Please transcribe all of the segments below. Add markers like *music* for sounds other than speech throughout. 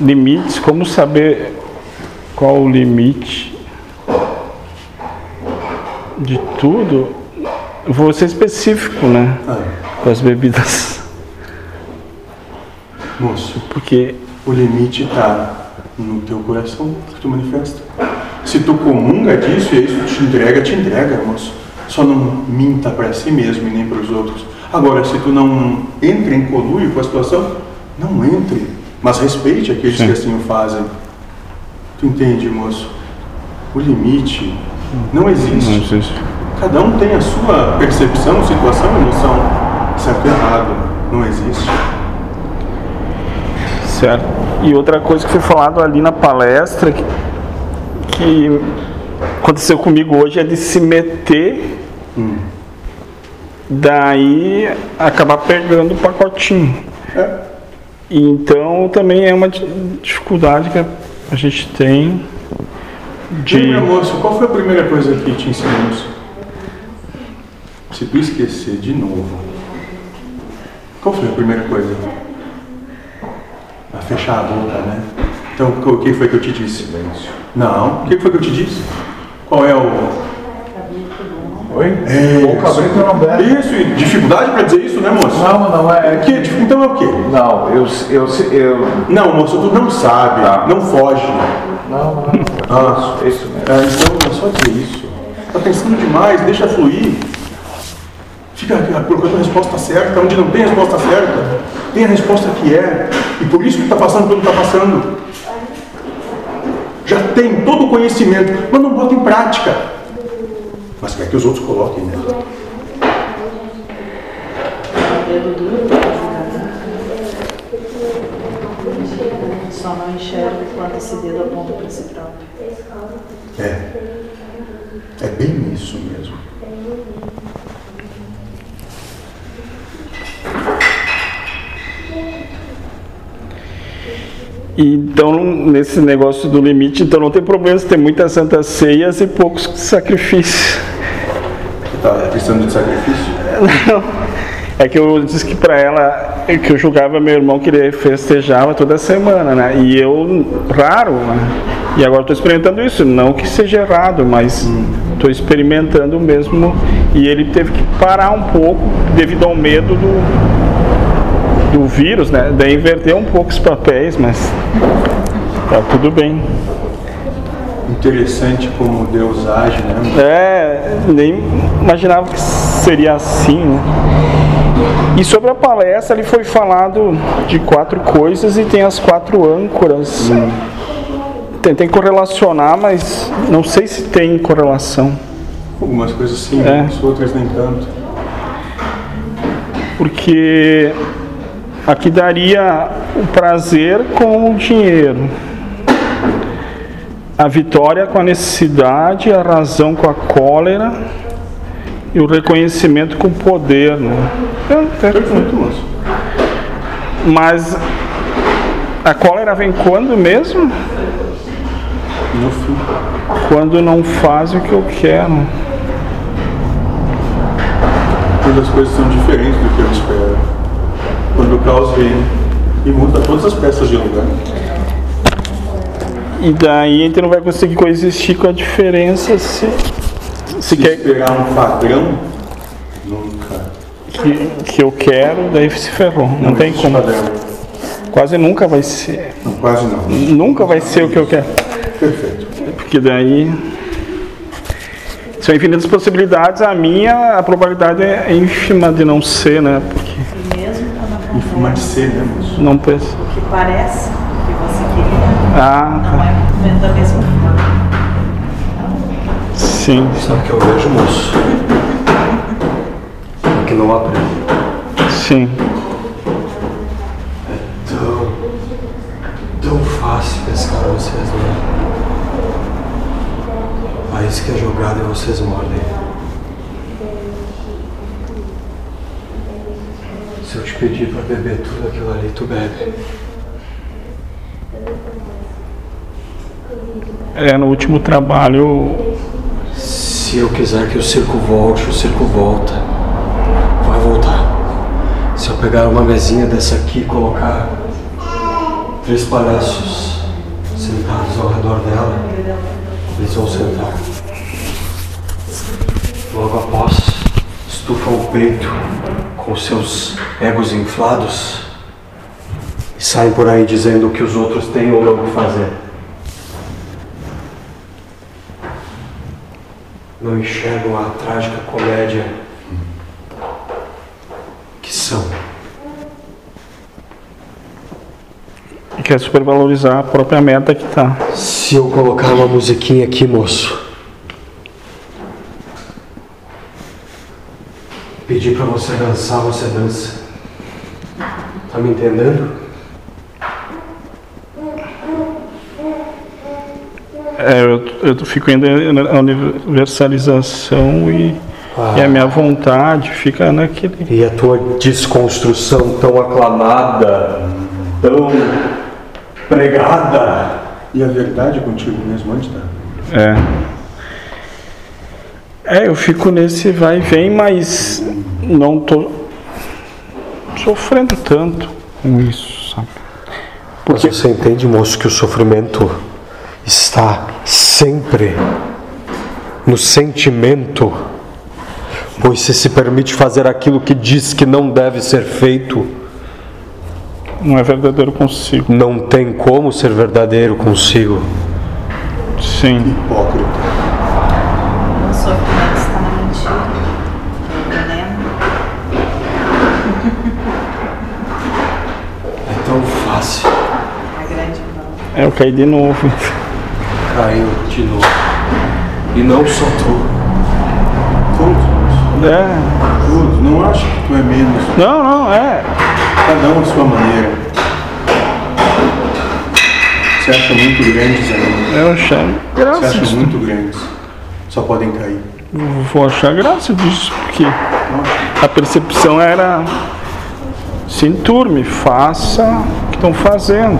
limites, como saber qual o limite de tudo? Vou ser específico, né? Ah, Com as bebidas. moço, Porque o limite está no teu coração que tu manifesta. Se tu comunga disso e isso te entrega, te entrega, moço. Só não minta para si mesmo e nem para os outros. Agora, se tu não entra em conluio com a situação, não entre, mas respeite aqueles Sim. que assim o fazem. Tu entende, moço? O limite não existe. não existe. Cada um tem a sua percepção, situação, emoção. Certo e errado. Não existe. Certo. E outra coisa que foi falado ali na palestra que, que aconteceu comigo hoje é de se meter, daí acabar pegando o pacotinho. É. Então também é uma di- dificuldade que a gente tem de. Lembra, moço, qual foi a primeira coisa que te ensinamos? Se tu esquecer de novo, qual foi a primeira coisa? A fechar a boca, né? Então, o que foi que eu te disse? Silêncio. Não, o que foi que eu te disse? Qual é o. Oi? Cabrito não bebe. Isso, e dificuldade pra dizer isso, né, moço? Não, não é. É que, então é o quê? Não, eu, eu, eu. Não, moço, tu não sabe, Tá. não foge. Não, não. Ah, É isso mesmo. É, então é só dizer isso. Tá pensando demais, deixa fluir. Fica procurando a resposta certa, onde não tem a resposta certa, tem a resposta que é. E por isso que tá passando pelo que tá passando. Já tem todo o conhecimento, mas não bota em prática. Mas quer que os outros coloquem, né? Só não enxerga quando esse dedo aponta para si próprio. É. É bem isso mesmo. E Então, nesse negócio do limite, então não tem problema se tem muitas santas ceias e poucos sacrifícios. Tá precisando de sacrifício? *laughs* Não. É que eu disse que pra ela, que eu julgava meu irmão que ele festejava toda semana, né? E eu, raro, né? E agora estou experimentando isso. Não que seja errado, mas estou experimentando mesmo. E ele teve que parar um pouco devido ao medo do, do vírus, né? Daí inverter um pouco os papéis, mas tá tudo bem. Interessante como Deus age, né? É, nem imaginava que seria assim, né? E sobre a palestra, ali foi falado de quatro coisas e tem as quatro âncoras. Tentei correlacionar, mas não sei se tem correlação. Algumas coisas sim, É. as outras nem tanto. Porque aqui daria o prazer com o dinheiro, a vitória com a necessidade, a razão com a cólera e o reconhecimento com o poder. Né? É, é- Perfeito. Mas a cólera vem quando mesmo? No fim. Quando não faz o que eu quero. Quando as coisas são diferentes do que eu espero. Quando o caos vem e muda todas as peças de lugar. E daí a gente não vai conseguir coexistir com a diferença se, se Se quer esperar um padrão, nunca. que, que eu quero, daí se ferrou. Não, tem existe como. Padrão. Quase nunca vai ser. Não, quase não. Nunca vai ser o que eu quero. Perfeito. Porque daí. São infinitas possibilidades, a minha, a probabilidade é ínfima de não ser, né? Porque E mesmo quando fumar de ser, né, moço? não penso. o que parece Ah, não é movimento da mesma forma. sim, Sabe o que eu vejo, moço? É que não aprende. sim. Tão, tão fácil pescar vocês, né? A isca é jogada e vocês mordem. Se eu te pedir pra beber tudo aquilo ali, tu bebe. É, no último trabalho Se eu quiser que o circo volte, o circo volta. Vai voltar. Se eu pegar uma mesinha dessa aqui e colocar três palhaços sentados ao redor dela, eles vão sentar. Logo após, estufam o peito com seus egos inflados e saem por aí dizendo o que os outros têm ou não que fazer. Não enxergam a trágica comédia que são. E quer supervalorizar a própria meta que tá. Se eu colocar uma musiquinha aqui, moço, pedir pra você dançar, você dança. Tá me entendendo? É, eu, eu fico ainda na universalização e, e a minha vontade fica naquele. E a tua desconstrução tão aclamada, tão pregada. E a verdade contigo mesmo antes da. É. É, eu fico nesse vai e vem, mas não tô sofrendo tanto com isso, sabe? Mas você entende, moço, que o sofrimento está sempre no sentimento, pois se se permite fazer aquilo que diz que não deve ser feito, Não é verdadeiro consigo. não tem como ser verdadeiro consigo. Sim. Hipócrita. É tão fácil. É, eu caí de novo. Caiu de novo. E não só tu. Todos. É. Todos. Não acho que tu é menos. Não, não, é. Cada um à sua maneira. Você acha muito grandes ainda. Eu achei Você graça acha disso. muito grandes. Só podem cair. Vou achar graça disso, porque a percepção era se enturme, faça o que estão fazendo.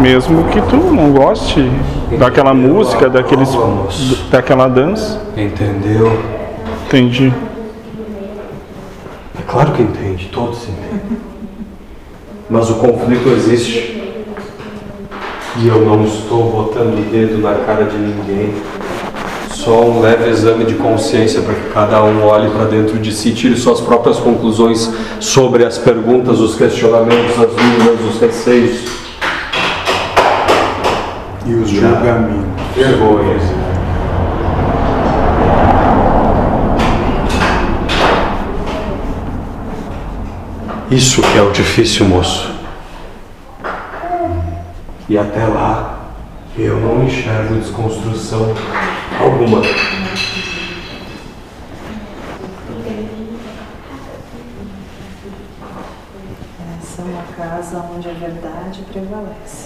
Mesmo que tu não goste daquela música, daqueles, daquela dança. Entendeu? Entendi. É claro que entende, todos entendem. Mas o conflito existe. E eu não estou botando o dedo na cara de ninguém. Só um leve exame de consciência para que cada um olhe para dentro de si e tire suas próprias conclusões sobre as perguntas, os questionamentos, as dúvidas, os receios. E os julgamentos. Vergonhas. Isso que é o difícil, moço. E até lá, eu não enxergo desconstrução alguma. Essa é uma casa onde a verdade prevalece.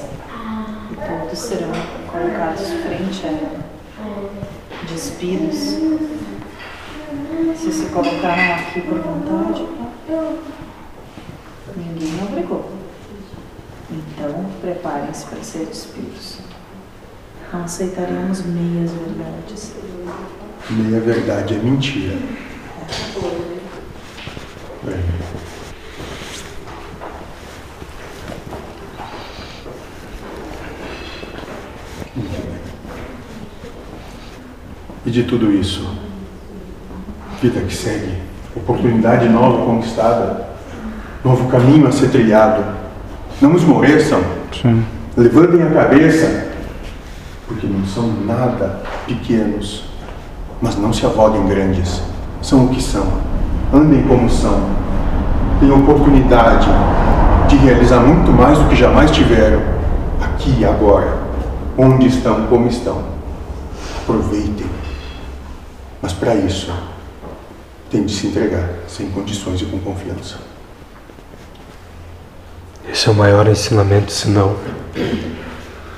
Colocados frente a ela, despidos. Se se colocaram aqui por vontade, ninguém obrigou. Então, preparem-se para ser despidos. Não aceitaremos meias verdades. Meia verdade é mentira. É. Muito bem. E de tudo isso, vida que segue, oportunidade nova conquistada, novo caminho a ser trilhado. Não esmoreçam, Sim. levantem a cabeça, porque não são nada pequenos, mas não se avoguem grandes. São o que são. Andem como são. Têm oportunidade de realizar muito mais do que jamais tiveram, aqui e agora, onde estão, como estão. Aproveitem. Mas para isso, tem de se entregar, sem condições e com confiança. Esse é o maior ensinamento, senão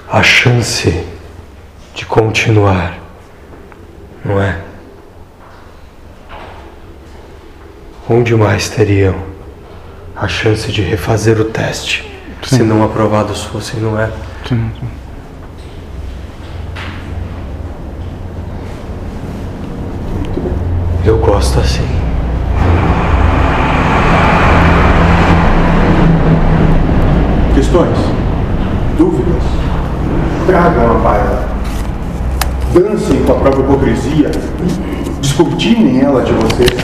a chance de continuar, não é? Onde mais teriam a chance de refazer o teste se não aprovados fossem, não é? Sim. Eu gosto assim. Questões? Dúvidas? Tragam a baila. Dancem com a própria hipocrisia. Descortinem ela de vocês.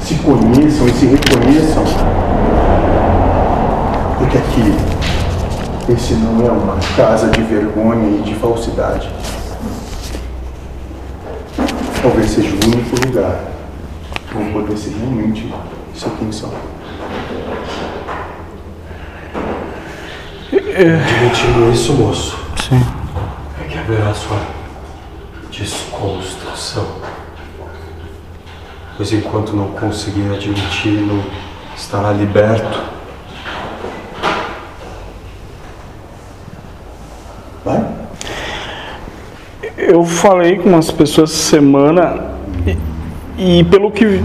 Se conheçam e se reconheçam. Porque aqui, esse não é uma casa de vergonha e de falsidade. Talvez seja o único lugar que vão poder ser realmente ser quem são. Admitindo isso, moço, Sim. é que haverá sua desconstrução. Pois enquanto não conseguir admiti-lo, estará liberto. Eu falei com umas pessoas semana e, e pelo que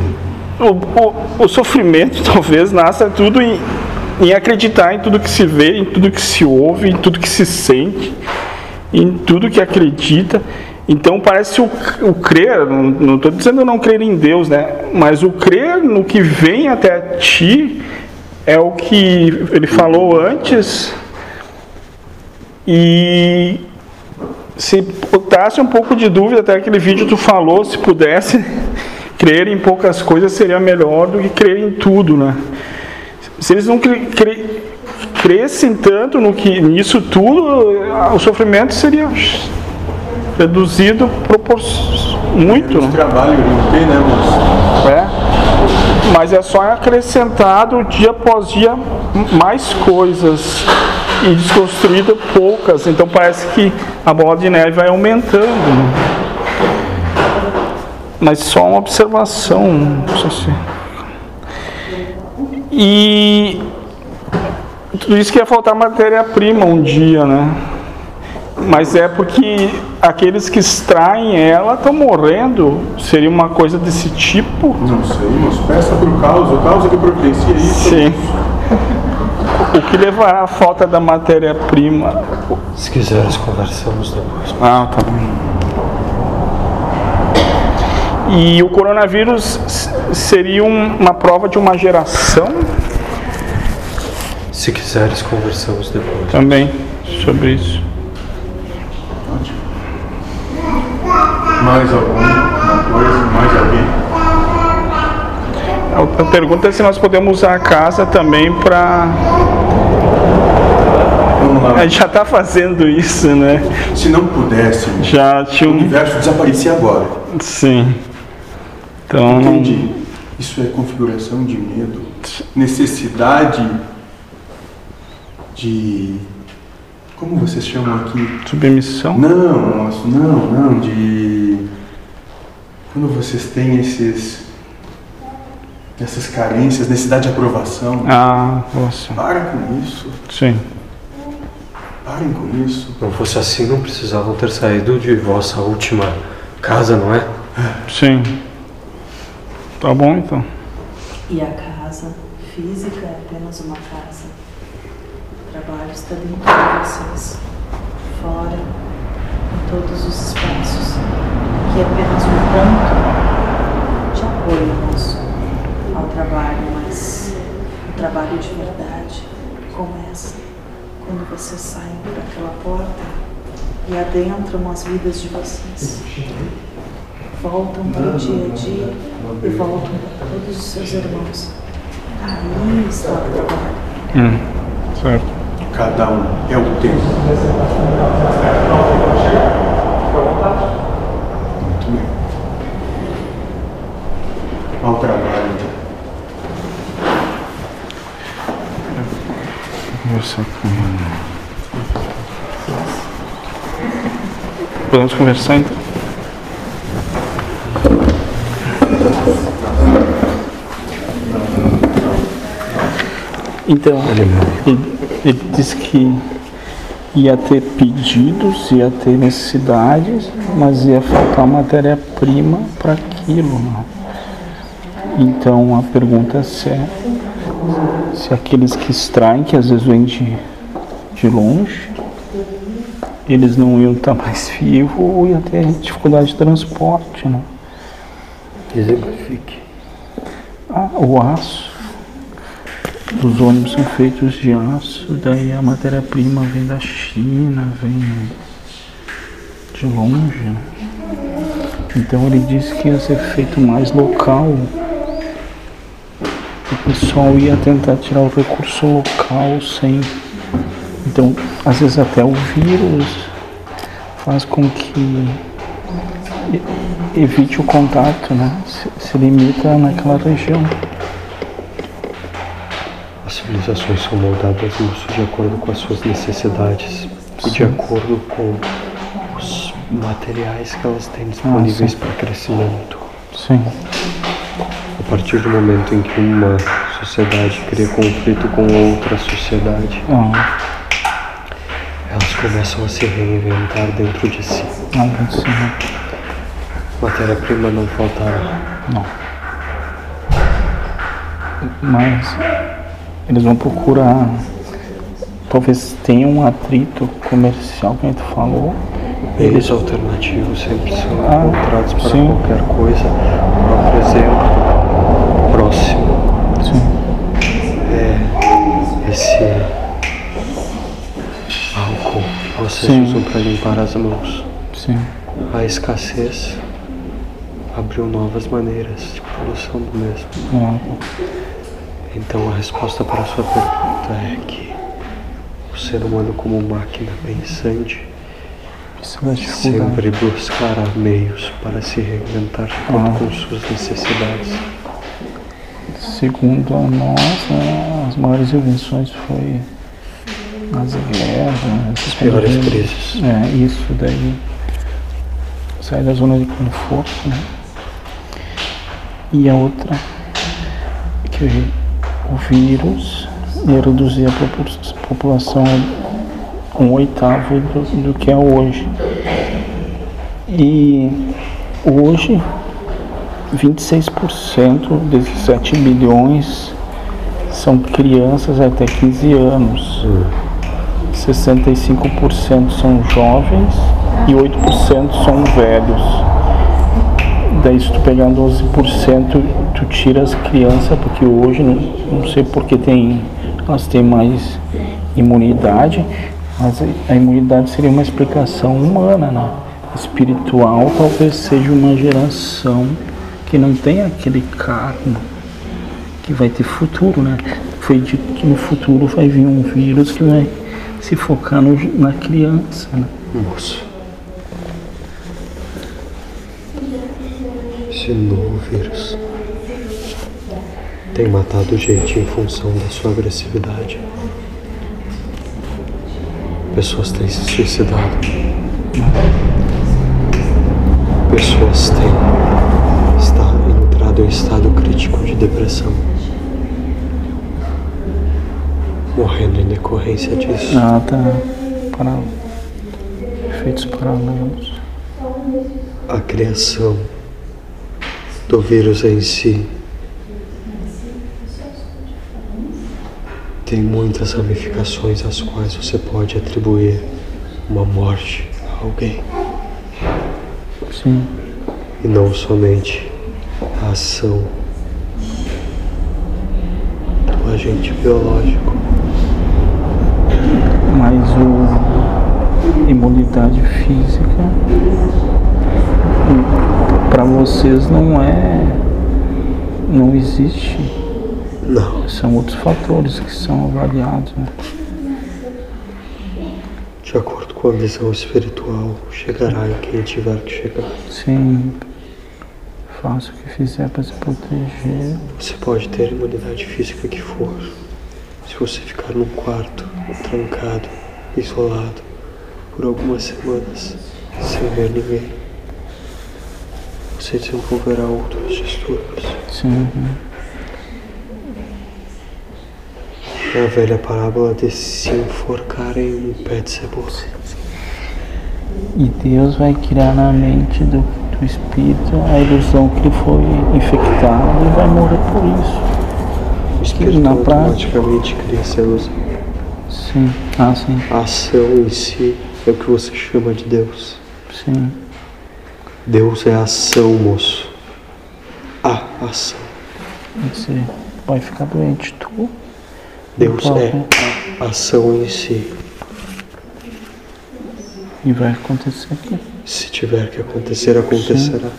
o, o, o sofrimento *laughs* talvez nasça tudo em, em acreditar em tudo que se vê, em tudo que se ouve, em tudo que se sente, em tudo que acredita. Então parece o, o crer, não estou dizendo não crer em Deus, né? Mas o crer no que vem até ti é o que ele falou antes e se botasse um pouco de dúvida, até aquele vídeo tu falou, se pudesse *laughs* crer em poucas coisas seria melhor do que crer em tudo, né? Se eles não cre, cre, crescem tanto no que nisso tudo, o sofrimento seria reduzido propor, muito, né? trabalho tem, né, moço? É. Mas é só acrescentado dia após dia mais coisas e desconstruído poucas. Então parece que a bola de neve vai aumentando. né? Mas só uma observação. E tudo isso que ia faltar matéria-prima um dia, né? Mas é porque aqueles que extraem ela estão morrendo. Seria uma coisa desse tipo? Não sei, moço. Peça pro caos, o caos é que providencia isso. Sim. O que levará à falta da matéria-prima? Se quiseres, conversamos depois. Ah, tá bom. E o coronavírus seria um- uma prova de uma geração Se quiseres, conversamos depois. também sobre isso. Mais alguma coisa, mais alguém? A pergunta é se nós podemos usar a casa também para. Gente já está fazendo isso, né? Se não pudéssemos, Já tinha o um. universo desaparecia agora. Sim. Então. Entendi. Isso é configuração de medo, necessidade de. Como vocês chamam aqui? Submissão? Não, não, não, de. Quando vocês têm esses. essas carências, necessidade de aprovação. Ah, nossa. Para com isso, Sim. Parem com isso. Não fosse assim, não precisavam ter saído de vossa última casa, não é? Sim. Tá bom então. E a casa física é apenas uma casa. O trabalho está dentro de vocês, fora, em todos os espaços, que é apenas um ponto de apoio nosso ao trabalho, mas um trabalho de verdade, como essa, quando vocês saem por aquela porta e adentram as vidas de vocês. Voltam para o dia a dia e voltam para todos os seus irmãos. Aí está o trabalho. Hum, certo. Cada um é o tempo. Muito bem. Ao trabalho, Conversar com Podemos conversar então? Então, ele, ele disse que ia ter pedidos, ia ter necessidades, mas ia faltar matéria-prima para aquilo. Né? Então a pergunta é se, é se aqueles que extraem, que às vezes vêm de, de longe, eles não iam estar mais *laughs* vivos ou ia ter dificuldade de transporte. Né? Exemplifique. Ah, o aço. Os ônibus são feitos de aço, daí a matéria-prima vem da China, vem de longe. né? Então ele disse que ia ser feito mais local. O pessoal ia tentar tirar o recurso local sem. Então, às vezes até o vírus faz com que evite o contato, né? Se, se limita naquela região. As civilizações são moldadas isso de acordo com as suas necessidades e de acordo com os materiais que elas têm disponíveis para crescimento. Sim. A partir do momento em que uma sociedade cria conflito com outra sociedade, Ah, elas começam a se reinventar dentro de si. ah, sim. Matéria-prima não faltará. Não. Mas eles vão procurar. Talvez tenha um atrito comercial que a gente falou. Meios alternativos sempre são Ah, encontrados para sim. qualquer coisa. Por exemplo, próximo Sim. é esse álcool que vocês Sim. usam para limpar as mãos. Sim. A escassez abriu novas maneiras de produção do mesmo. Ah, Então a resposta para a sua pergunta é que o ser humano como máquina pensante. Sempre buscará meios para se reinventar Ah. com suas necessidades. Segundo a nós, né, as maiores invenções foi as guerras, As piores coisas. crises. É, isso daí. Sair da zona de conforto, né? E a outra, que o vírus ia reduzir a popul- população um oitavo do, do que é hoje. E hoje, 26% desses 7 bilhões são crianças até 15 anos. 65% são jovens e 8% são velhos. Daí se tu pegar 12%, tu tira as crianças, porque hoje, não, não sei porque tem, elas têm mais imunidade, mas a imunidade seria uma explicação humana, né? Espiritual talvez seja uma geração que não tem aquele karma que vai ter futuro, né? Foi dito que no futuro vai vir um vírus que vai se focar no, na criança, né? Moço. Esse novo vírus tem matado gente em função da sua agressividade. Pessoas têm se suicidado. Pessoas têm está- entrado em estado crítico de depressão. Morrendo em decorrência disso. Ah, tá. Para... Efeitos paralelos. a criação do vírus em si tem muitas ramificações às quais você pode atribuir uma morte a alguém Sim. e não somente a ação do agente biológico. Mas o imunidade física para vocês não é não existe. Não, São outros fatores que são avaliados. Né? de acordo com a visão espiritual, chegará em quem tiver que chegar. Sim. Faça o que fizer para se proteger. Você pode ter a imunidade física que for. Se você ficar num quarto, trancado, isolado, por algumas semanas, sem ver ninguém, você desenvolverá outros distúrbios. Sim. É a velha parábola de se enforcar em um pé de cebola. E Deus vai criar na mente do, do espírito a ilusão que ele foi infectado e vai morrer por isso. O espírito Na prática. automaticamente cria essa ilusão. Sim. Ah, sim. A ação em si é o que você chama de Deus. Sim. Deus é ação, moço. ação. Você vai ficar doente, tu? Deus é a ação em si. E vai acontecer aqui. Se tiver que acontecer, acontecerá.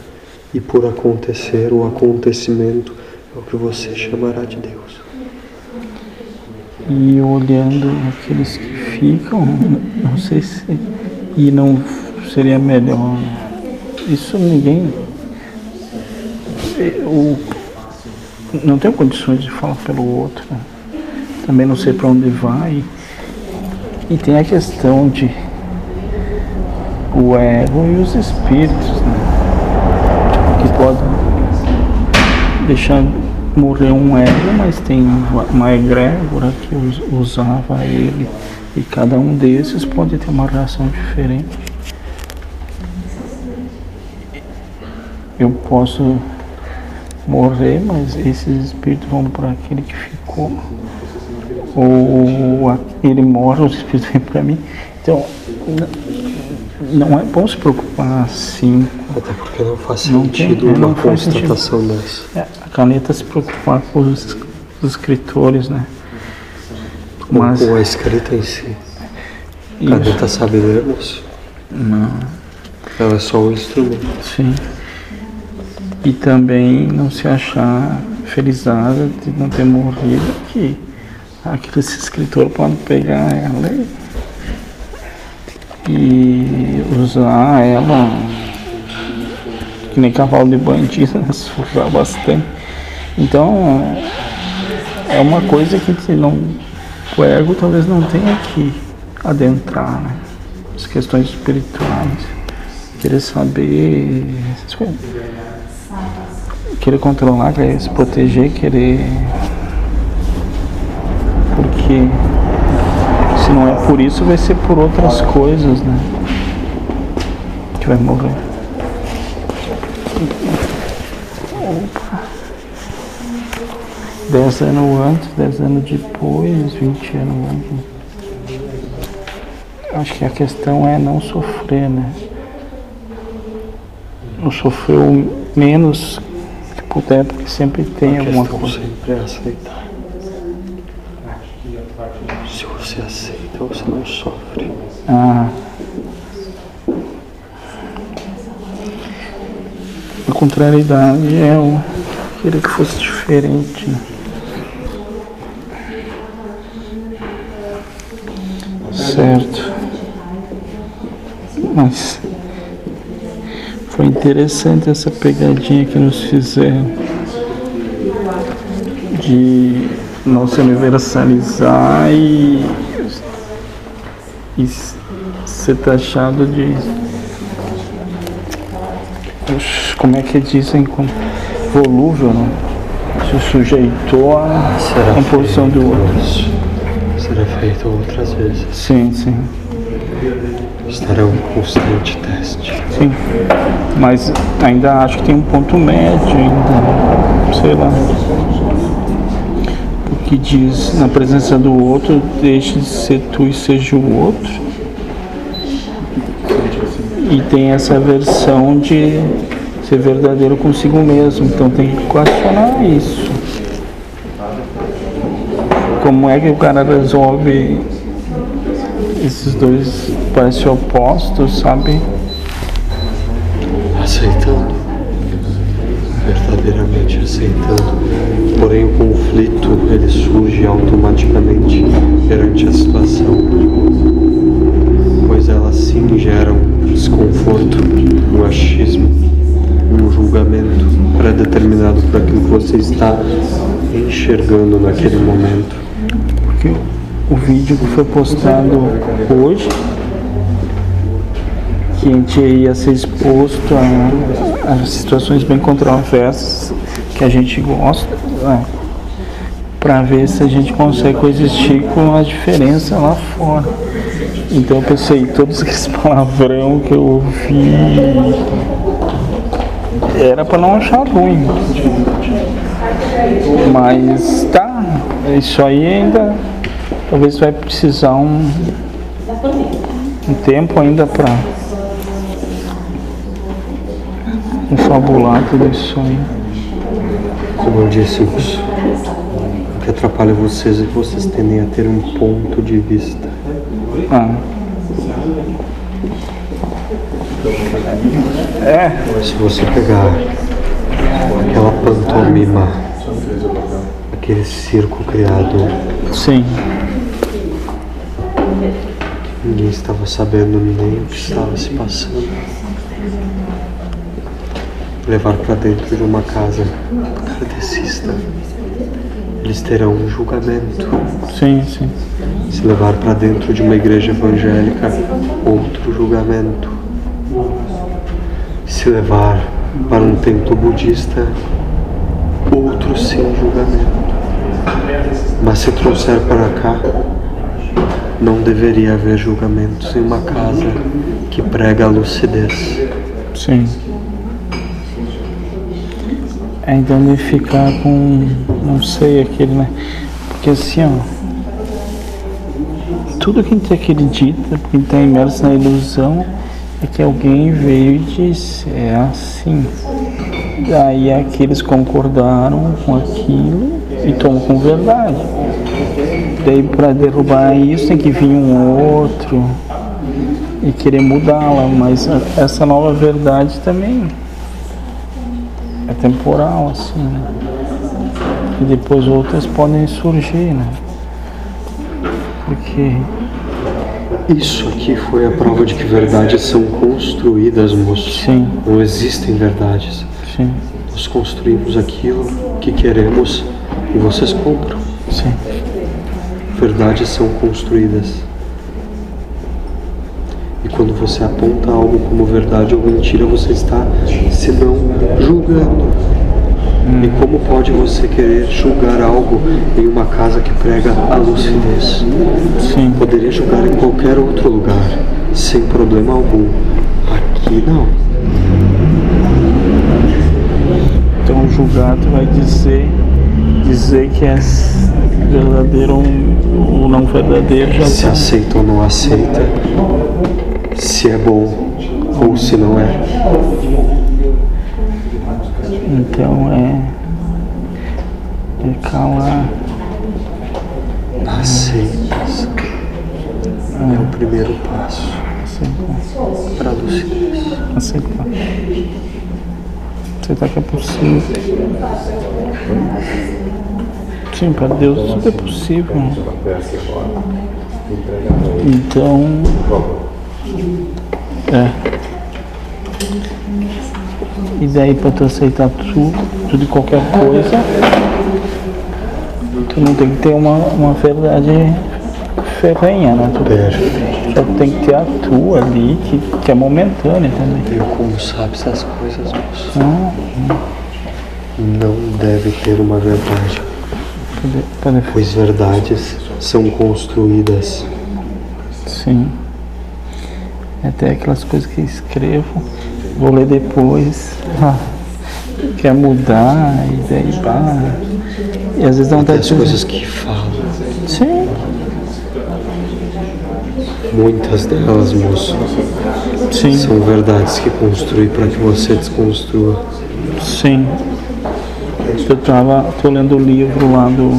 E por acontecer, o acontecimento é o que você chamará de Deus. E olhando aqueles que ficam, não sei se. E não seria melhor. Isso ninguém. Eu não tenho condições de falar pelo outro. né? Também não sei para onde vai. E tem a questão de o ego e os espíritos, né? Que podem deixar morrer um ego, mas tem uma egrégora que us- usava ele. E cada um desses pode ter uma reação diferente. Eu posso morrer, mas esses espíritos vão para aquele que ficou. Ou ele morre, os espíritos vêm para mim. Então, não é bom se preocupar assim. Até porque não faz Não tem- sentido é, uma não sentido. constatação dessa. É, a caneta se preocupar com os, os escritores, né? Mas com a escrita em si. A isso, caneta sabe ler, moço? não, Ela é só um instrumento. sim. E também não se achar felizada de não ter morrido, que aquele escritor pode pegar ela e, usar ela que nem cavalo de bandido, né? surrar bastante. Então é uma coisa que te não, o ego talvez não tenha que adentrar, né? As questões espirituais, querer saber, querer controlar, querer se proteger, querer. Porque se não é por isso, vai ser por outras coisas, né? Que vai morrer. Opa. Dez anos antes, dez anos depois, 20 anos antes. Acho que a questão é não sofrer, né? Não sofrer o menos que puder, porque sempre tem a alguma coisa. sempre é aceitar. Se você aceita, você não sofre. Ah. A contrariedade é o querer que fosse diferente. Né? Certo. Mas foi interessante essa pegadinha que nos fizeram de não se universalizar e e ser taxado de. Oxe, Como é que dizem? Como volúvel, né? Se sujeitou à Será composição do feito outro. isso. Será feito outras vezes. Sim, sim, Estará um constante teste. sim. Mas ainda acho que tem um ponto médio ainda. Sei lá. Que diz na presença do outro, deixe de ser tu e seja o outro. E tem essa versão de ser verdadeiro consigo mesmo. Então tem que questionar isso. Como é que o cara resolve esses dois parecem opostos, sabe? Aceitando. Verdadeiramente aceitando. Porém, o conflito ele surge automaticamente perante a situação. Pois ela sim gera um desconforto, um achismo, um julgamento pré-determinado para aquilo que você está enxergando naquele momento. Porque o vídeo que foi postado hoje, que a gente ia ser exposto a, a situações bem controversas que a gente gosta, né? para ver se a gente consegue coexistir com a diferença lá fora. Então eu pensei, todos aqueles *laughs* palavrão que eu ouvi era para não achar ruim. Mas tá, isso aí ainda talvez vai precisar um, um tempo ainda para confabular tudo isso aí. Como eu disse, o que atrapalha vocês é que vocês tendem a ter um ponto de vista. Ah. É, Se você pegar aquela pantomima, aquele circo criado, sim. ninguém estava sabendo nem o que estava se passando. Levar para dentro de uma casa kardecista, eles terão um julgamento. Sim, sim. Se levar para dentro de uma igreja evangélica, outro julgamento. Se levar para um templo budista, outro sim julgamento. Mas se trouxer para cá, não deveria haver julgamentos em uma casa que prega a lucidez. Sim. É, então ele ficar com, não sei, aquele, né? Porque assim, ó, tudo que a gente acredita, porque está imerso na ilusão, é que alguém veio e disse, é assim. Daí aqueles concordaram com aquilo e tomam com verdade. Daí para derrubar isso tem que vir um outro e querer mudá-la, mas essa nova verdade também é temporal, assim, né? E depois outras podem surgir, né? Porque Isso aqui foi a prova de que verdades são construídas, moço. Sim. Não existem verdades. Sim, Nós construímos aquilo que queremos e vocês compram. sim, Verdades são construídas. E quando você aponta algo como verdade ou mentira, você está, se não, julgando. E como pode você querer julgar algo em uma casa que prega a lucidez? sim. Poderia julgar em qualquer outro lugar, sem problema algum. Aqui não. Então o julgado vai dizer dizer que é verdadeiro ou não verdadeiro já Se tá. aceita ou não aceita, se é bom ou se não é. Então é é calar. Aceitação é o primeiro passo Aceitar. para a lucidez. Aceitar. Aceitar que é possível. Sim, para Deus tudo é possível. Então. É. E daí para tu aceitar tudo, tudo e qualquer coisa, tu não tem que ter uma, uma verdade ferrenha, né? Tu só tem que ter a tua ali, que, que é momentânea também. Eu como sabe essas coisas, moço? Não, Não deve ter uma verdade, poder, poder, pois verdades são construídas. sim. Até aquelas coisas que escrevo, vou ler depois, *laughs* ah, quer mudar, e daí pá. E às vezes dá vontade as de coisas que falam, Sim, muitas delas, moço, sim, são verdades que construí para que você desconstrua. sim. Eu tava, tô lendo o livro lá do,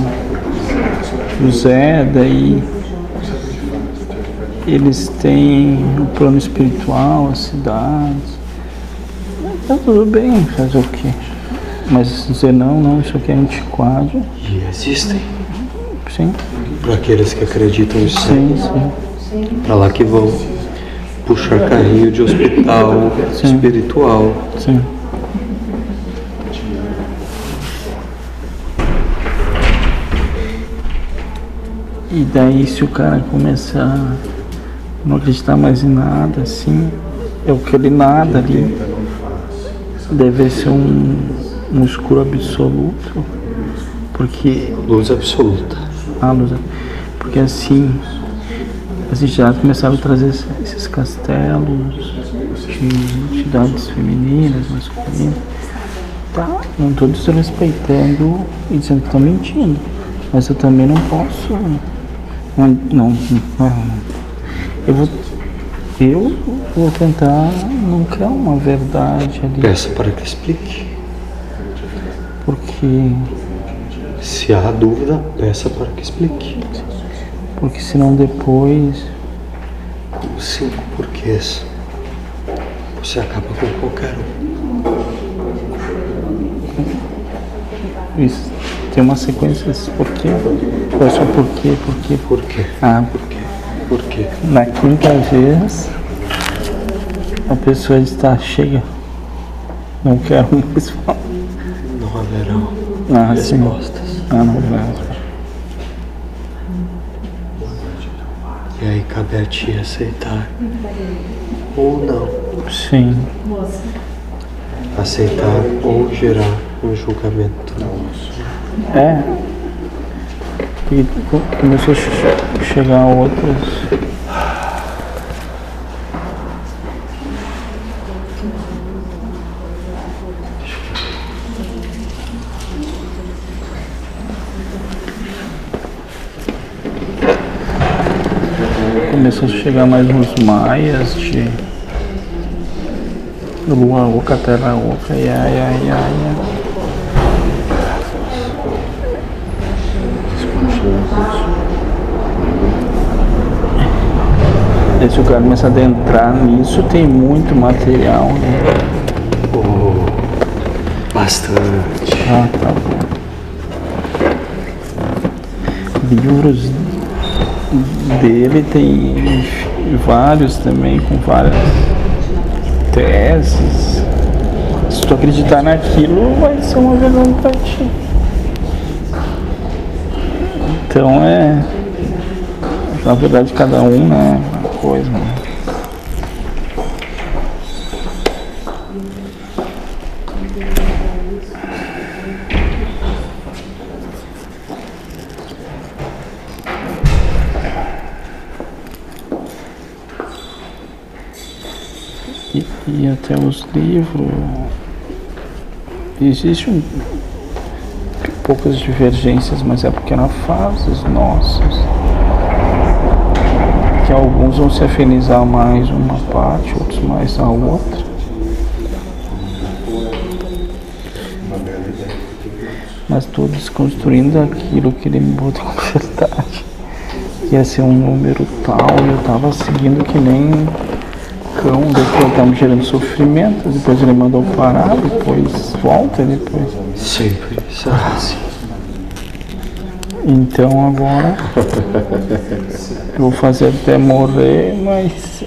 do Zé, daí eles têm o plano espiritual, as cidades. Tá tudo bem, fazer o quê? Mas dizer não, não, isso aqui é antiquado. E existem. Sim, Para aqueles que acreditam em sim, céu, sim. para lá que vão puxar carrinho de hospital Sim. espiritual. sim. E daí se o cara começar a não acreditar mais em nada, assim, é aquele nada ali. Deve ser um, um escuro absoluto. Porque Luz absoluta. a luz. Porque assim, as entidades começaram a trazer esse- esses castelos de entidades femininas, masculinas. Tá, não estou desrespeitando e dizendo que estão mentindo. Mas eu também não posso. Não, não, não- eu vou. Eu vou tentar não criar uma verdade ali. Peça para que explique. Porque, Se há dúvida, peça para que explique. porque senão depois. Com cinco porquês, você acaba com qualquer um. Isso, tem uma sequência desse porquê. Ou é só porquê, porquê, Por quê? Ah, Por quê? Por quê? na quinta vez a pessoa está chega. Não quero mais falar. Não haverão Ah, sim. respostas. Ah, não, não. E aí cabe a ti aceitar. Ou não. Sim. Aceitar ou gerar um julgamento. É. E co- começou a che- chegar outras. Começou a chegar mais uns maias de lua oca, terra oca, ia, ia, ia, ia. Se o cara começar a adentrar nisso, tem muito material, né? Bastante. Ah, tá bom. Livros dele tem vários também, com várias teses. Se tu acreditar naquilo, vai ser uma verdade pra ti. Então é. Na verdade, cada um, né? Coisa. E, e até os livros. Existe um, poucas divergências, mas é porque eram fases nossas. Que alguns vão se afinizar mais uma parte, outros mais a outra. Mas todos construindo aquilo que ele me botou como verdade. Que ia ser um número tal, e eu tava seguindo que nem cão, depois tá me gerando sofrimento, depois ele mandou parar, depois volta, depois. Sempre assim. Então agora eu vou fazer até morrer, mas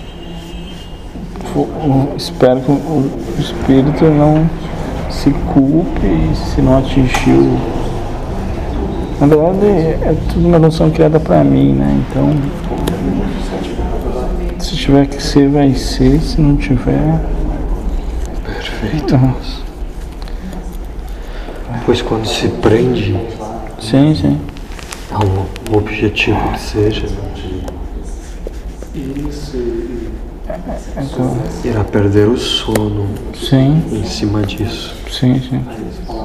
vou- eu espero que o espírito não se culpe se não atingiu. Na verdade é tudo uma noção criada para mim, né? Então se tiver que ser, vai ser, se não tiver. Perfeito. Pois quando se prende Sim, sim. A um objetivo que seja, Então, irá perder o sono sim, em cima disso. sim, sim.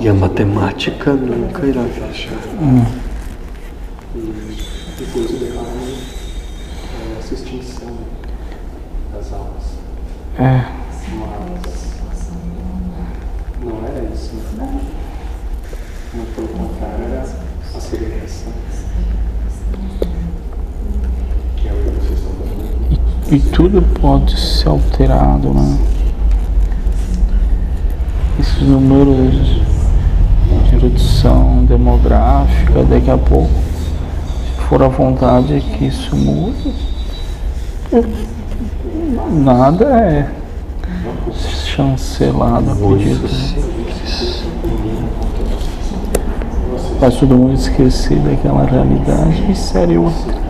E a matemática nunca irá fechar. Depois o declaro essa extinção das almas. É. Mas não era isso. né? Muito pelo contrário, era a aceleração. Que é o que vocês estão fazendo. E tudo pode ser alterado, né? Esses números de redução demográfica, daqui a pouco, se for a vontade que isso mude, nada é chancelado, acredito. Faz todo mundo esquecer daquela realidade e segue outra.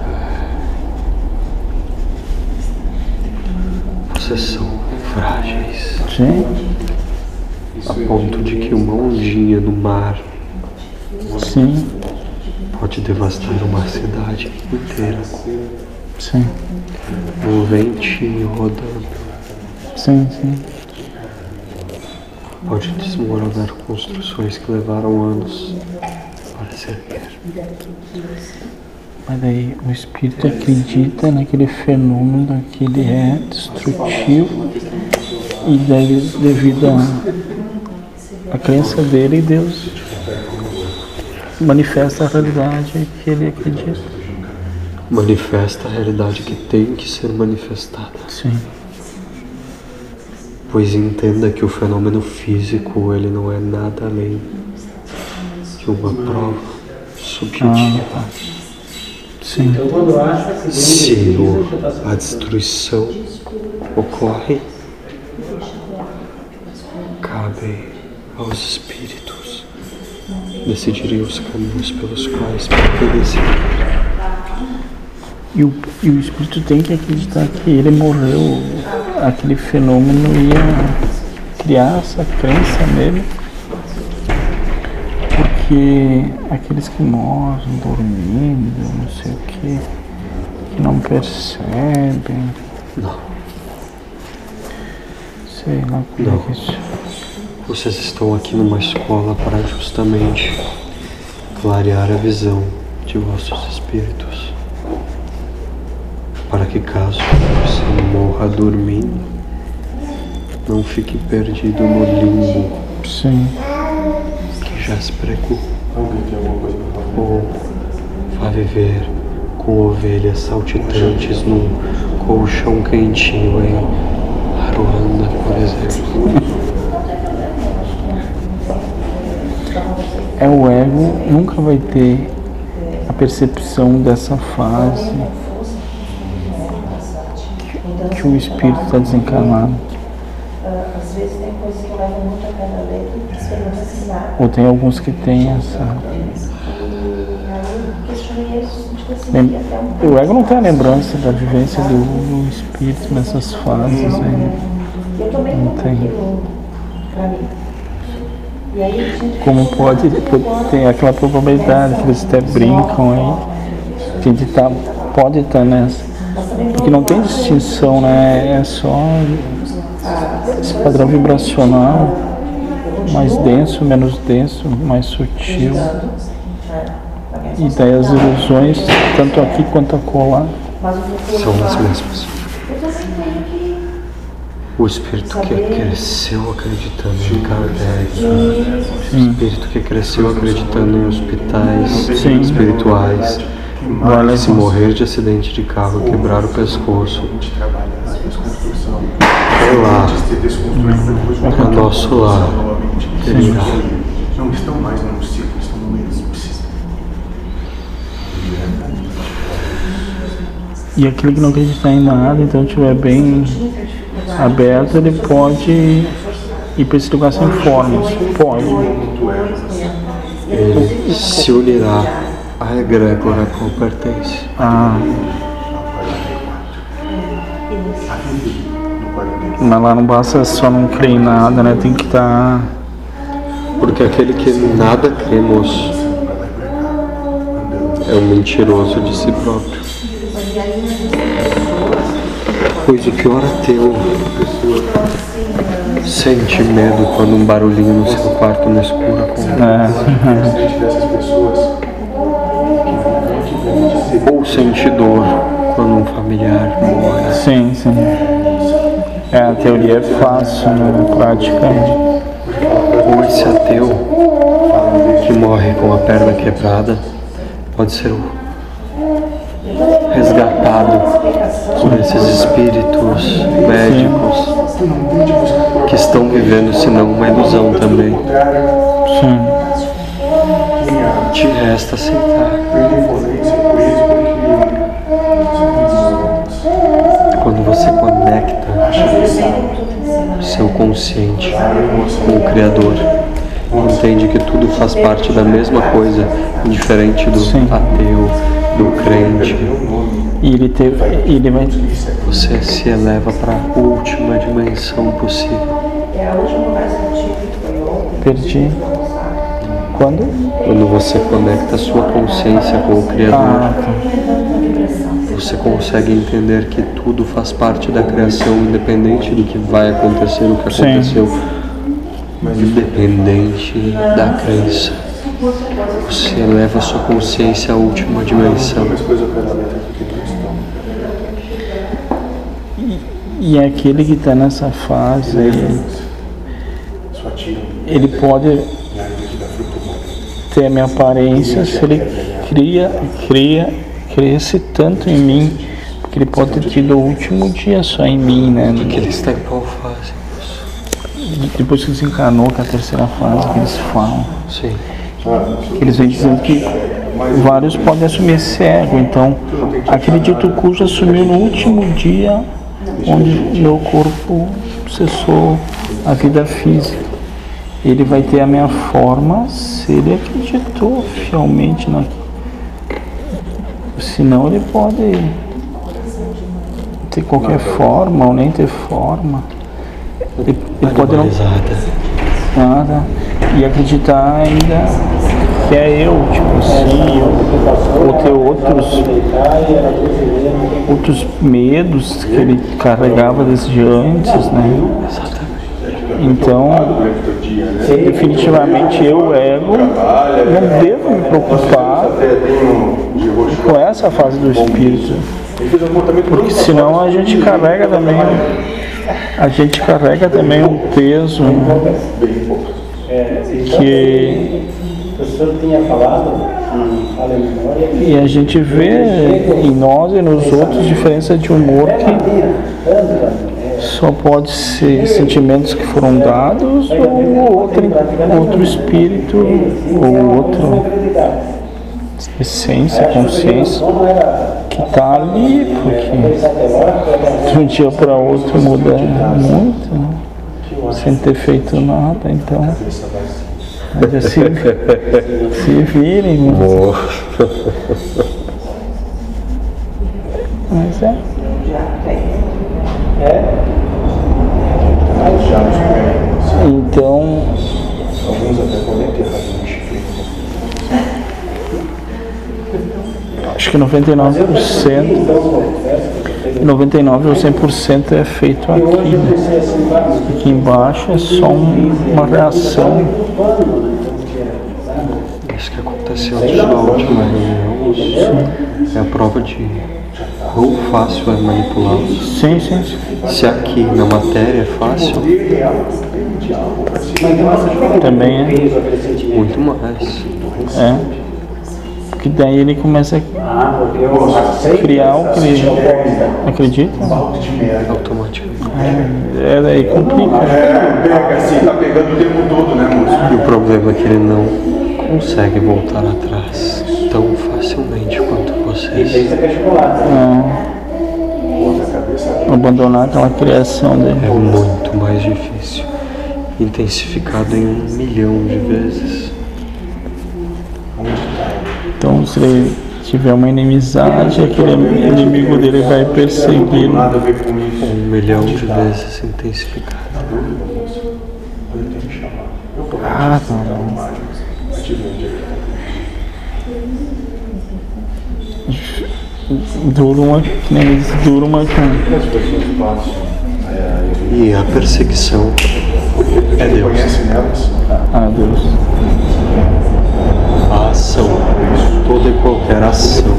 Vocês são frágeis. Sim, A ponto de que uma ondinha no mar sim, pode devastar uma cidade inteira. sim, Um ventinho rodando sim, sim. pode desmoronar construções que levaram anos para se erguer. Mas daí o espírito acredita naquele fenômeno que ele é destrutivo e deve, devido a a crença dele Deus manifesta a realidade que ele acredita. Manifesta a realidade que tem que ser manifestada. Sim. Pois entenda que o fenômeno físico ele não é nada além de uma prova subjetiva. Ah, tá. Sim. Se o- a destruição ocorre, cabe aos espíritos decidirem os caminhos pelos quais pertenecem. E o, e o espírito tem que acreditar que ele morreu, aquele fenômeno ia criar essa crença nele. Porque aqueles que morrem dormindo, não sei o que, que não percebem, Não, sei lá como é que isso. vocês estão aqui numa escola para justamente clarear a visão de vossos espíritos. Para que caso você morra dormindo, não fique perdido no limbo Sim, que já se pregou. Ou vá viver com ovelhas saltitantes num colchão quentinho em Aruanda, por exemplo. é o ego nunca vai ter a percepção dessa fase que, que o espírito está desencarnado. Às vezes tem coisas que levam muito a cada letra e você não ensinar. Ou tem alguns que têm essa. Aí. O ego não tem a lembrança da vivência do, do espírito nessas fases. Eu tomei Não tem. aí Como pode, tem aquela probabilidade que eles até brincam aí, que gente tá, pode estar nessa. Porque não tem distinção, né? É só esse padrão vibracional, mais denso, menos denso, mais sutil. E daí as ilusões, tanto aqui quanto acolá. São as mesmas. O espírito que cresceu acreditando em Kardec, o espírito que cresceu acreditando em hospitais Sim. espirituais, Olha se morrer de acidente de carro, quebrar o pescoço, sei lá, é nosso lar, terá. Não estão mais num ciclo, estão no meio sistema. E aquele que não acreditar em nada, então estiver bem aberto, ele pode ir para esse lugar sem formas. Pode. Ele se unirá à egrégora a qual pertence. Ah, No 40. mas lá não basta só não crer em nada, né? Tem que estar. Porque aquele que nada crê, moço, é um mentiroso de si próprio. Pois o pior ateu sente medo quando um barulhinho no seu quarto no escuro acontece. É, Ou sente dor quando um familiar morre. sim, sim. É, a teoria é fácil, né? A prática é. Ou esse ateu que morre com a perna quebrada pode ser resgatado por esses espíritos médicos que estão vivendo senão uma ilusão também. Sim. Te resta aceitar. Quando você conecta seu consciente com o Criador, entende que tudo faz parte da mesma coisa, indiferente do Sim. ateu, do crente, E ele teve. Ele vai. você se eleva para a última dimensão possível. Perdi. Quando? Quando você conecta a sua consciência com o Criador, Ah, tá. Você consegue entender que tudo faz parte da criação, independente do que vai acontecer, o que Sim. aconteceu, independente da crença. Você eleva sua consciência à última dimensão. E é aquele que está nessa fase, ele, ele pode ter a minha aparência se ele cria, cria, cresce tanto em mim, porque ele pode ter tido o último dia só em mim, né? Que ele está em qual fase? Depois que desencarnou, que é a terceira fase que eles falam. Sim. que eles vêm dizendo que vários podem assumir esse ego. Então, acredito que o Cujo assumiu no último dia onde meu corpo cessou a vida física. Ele vai ter a minha forma se ele acreditou fielmente na. Senão ele pode ter qualquer forma ou nem ter forma. Ele, ele pode não nada e acreditar ainda que é eu, tipo assim, ou, ou ter outros, outros medos que ele carregava desde antes, né? Então, definitivamente eu, ego, não devo me preocupar com essa fase do espírito. Porque senão a gente carrega também, a gente carrega também um peso né? que O senhor tinha falado, fala em memória, que e a gente vê em nós e nos outros diferença de humor que só pode ser sentimentos que foram dados ou outro, outro espírito ou outra essência, consciência que está ali, porque de um dia para outro muda muito, né? sem ter feito nada, então já se, *laughs* se virem, né? mas é. Então, Alguns até podem ter razão de chifre. Acho que 99%, 99 ou 100% é feito aqui. Né? Aqui embaixo é só um- uma reação. Isso que aconteceu da última reunião é a prova de quão fácil é manipulá-los. Sim, sim. Se aqui na matéria é fácil, Também é. muito mais. é. Porque daí ele começa a criar o que ele acredita. Automaticamente. É, daí complica. É, pega assim, tá pegando o tempo todo, né, moço? E o problema é que ele não consegue voltar atrás tão facilmente quanto vocês. Isso é que é. É, abandonar aquela criação É dele. muito mais difícil. Intensificado em um milhão de vezes. Então, se ele tiver uma inimizade, aquele inimigo dele vai isso. Um milhão de vezes intensificado. Ah, tá bom. Dura uma, eles dura uma. E a perseguição é Deus. Ah, Deus. A ação. Toda e qualquer ação.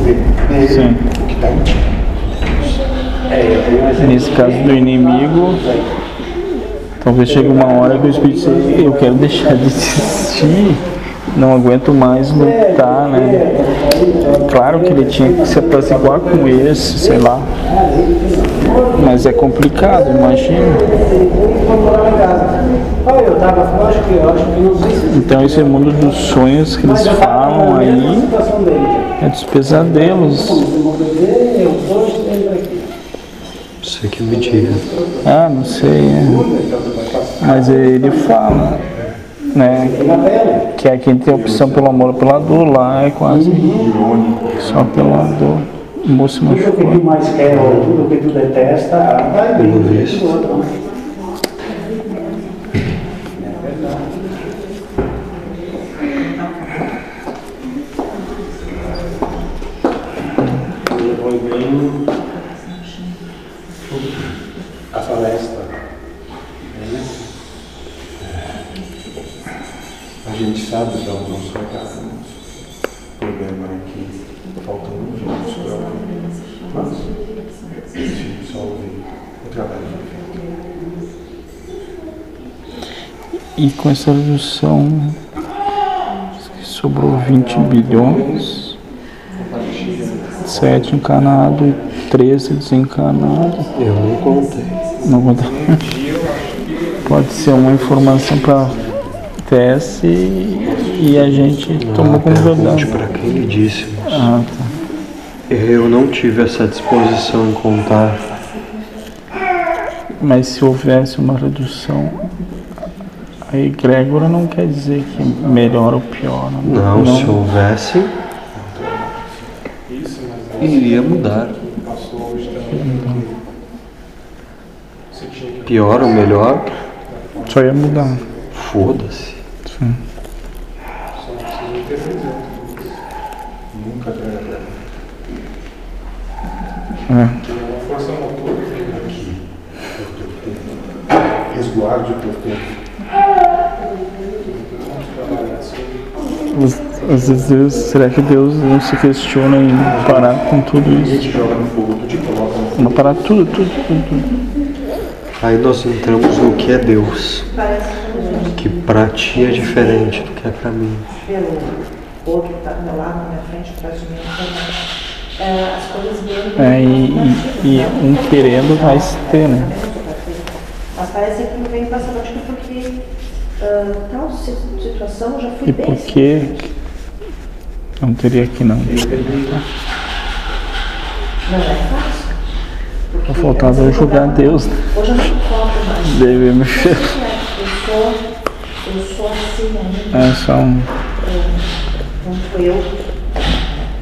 Sim. Nesse caso do inimigo, talvez chegue uma hora que o Espírito diz, eu quero deixar de existir, não aguento mais lutar, né? Claro que ele tinha que se apaziguar com esse, sei lá. Mas é complicado, imagina. Então esse mundo dos sonhos que eles falam aí é dos pesadelos. Três aqui. Você que me diga. Ah, não sei. é. Mas ele fala, né? Que é quem tem opção pelo amor ou pela dor, lá é quase só pela dor. O moço O que tu machucou. mais quer ou tudo que tu detesta, vai bem do jeito do outro. né? Foi bem a floresta. A gente sabe de onde não sou casa. O problema é que faltam uns anos para Mas, se só ouvir o trabalho que E com essa redução sobrou 20 bilhões, 7 encanado e 13 desencanado. Eu não contei. Não dar. Pode ser uma informação para teste e a gente tomou como verdade. para quem ele disse. Ah, tá. Eu não tive essa disposição em contar. Mas se houvesse uma redução, a egrégora não quer dizer que melhora ou piora. né? Não, se houvesse, iria mudar. Pior ou melhor, Só ia mudar. foda-se. Sim. É. Força motor aqui. Resguarde o teu tempo. Às- vezes, Deus- será que Deus não se questiona em parar com tudo isso? Não parar tudo, tudo, tudo, tudo. Aí nós entramos no que é Deus, que pra ti é diferente do que é pra mim. Pelo outro que está do meu lado, na minha frente, atrás de mim. É, as coisas dele. É, e, e- e um querendo vai se ter, né? Mas parece que não vem passando acho que porque ah, tal si- situação eu já fui E bem. por que não teria que não? Não é fácil. Porque Só faltava eu julgar Deus, né? Hoje eu não conto mais. Deve mexer. Eu sou, eu sou assim ainda. É só um. Quanto eu.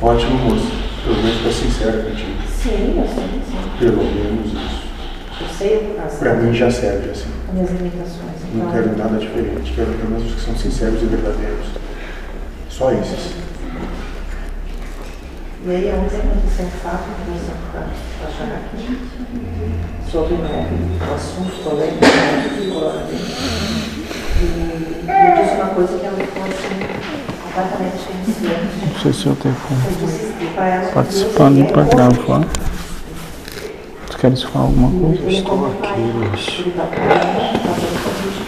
Ótimo, moço. Pelo menos tá sincero contigo. Sim, eu sei, sim. Pelo menos isso. Eu sei as, Pra mim já serve assim. as minhas limitações. Não quero nada diferente. Quero pelo menos os que são sinceros e verdadeiros. Só esses. E aí ontem aconteceu um fato que você achar aqui sobre né, o assunto polêmico do coronavírus. E eu disse uma coisa que ela ficou assim, completamente consciente. Não sei se eu tenho como participar nem para gravar. Tu queres falar alguma coisa? Ele Estou aqui, falando,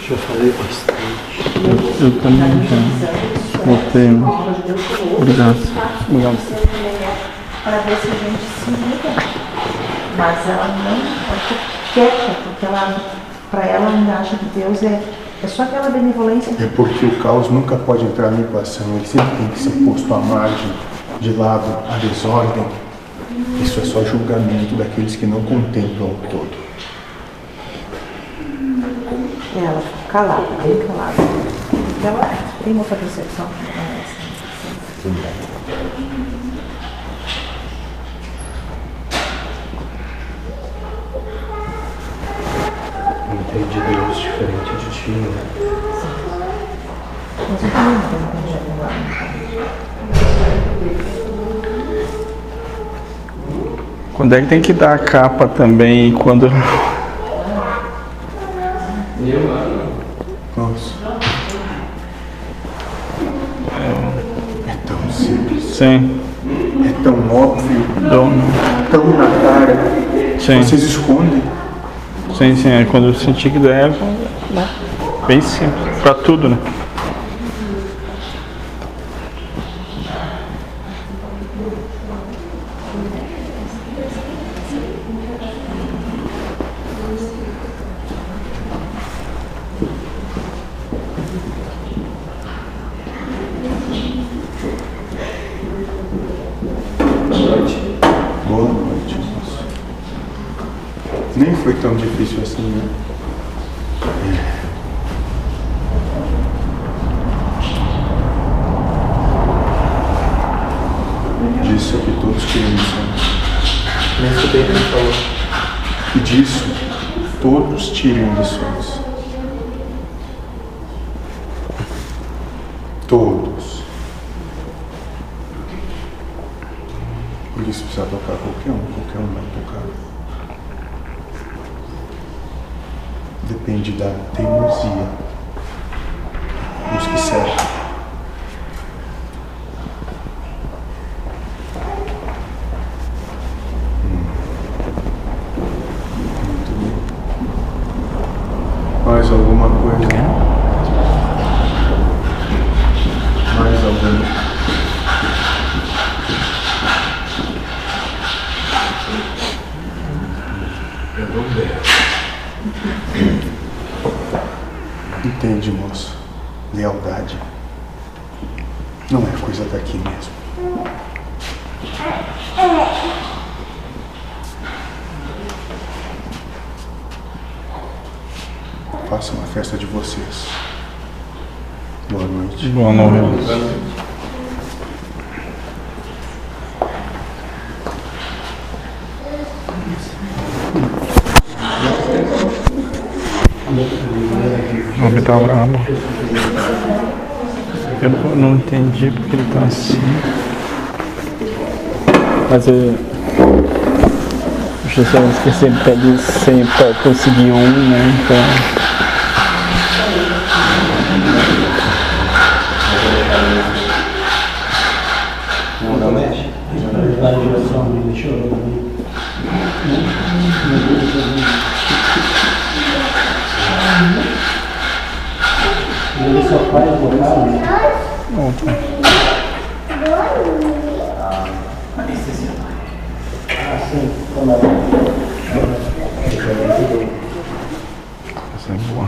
Já falei bastante. Eu, eu também já botei. né? Obrigado. Obrigado. para ver se a gente se muda. Mas ela não, quieta, porque ela, para ela, ainda acha que Deus é, é só aquela benevolência É porque o caos nunca pode entrar na equação. Ele sempre tem que ser posto à margem, de lado, à desordem. Isso é só julgamento daqueles que não contemplam o todo. É, ela fica calada, bem calada. Ela tem outra percepção. é. Entendi Deus diferente de ti, né? Mas eu também não. Quando é que tem que dar a capa também? e Quando. Nossa. É tão simples, Sim. é tão óbvio, Dono. tão na cara. Sim. Vocês escondem. Sim, sim. É quando eu senti que der. Bem simples. Pra tudo, né? Boa noite, moço. Nem foi tão difícil assim, né? É. Disso é que todos tirem lições. Nem escutei o que ele falou. E disso todos tirem lições. Todos. Porque se precisar tocar qualquer um, qualquer um vai tocar. Depende da teimosia dos que servem. Muito bem. Mais alguma coisa? Não é coisa daqui mesmo. Façam a festa de vocês. Boa noite. Boa noite. O homem tá bravo. Eu não- não entendi porque ele tá assim. Mas eu. Justamente que sempre pede sempre pra conseguir um, né? Então. Só faz botar? Assim, quando Essa é boa.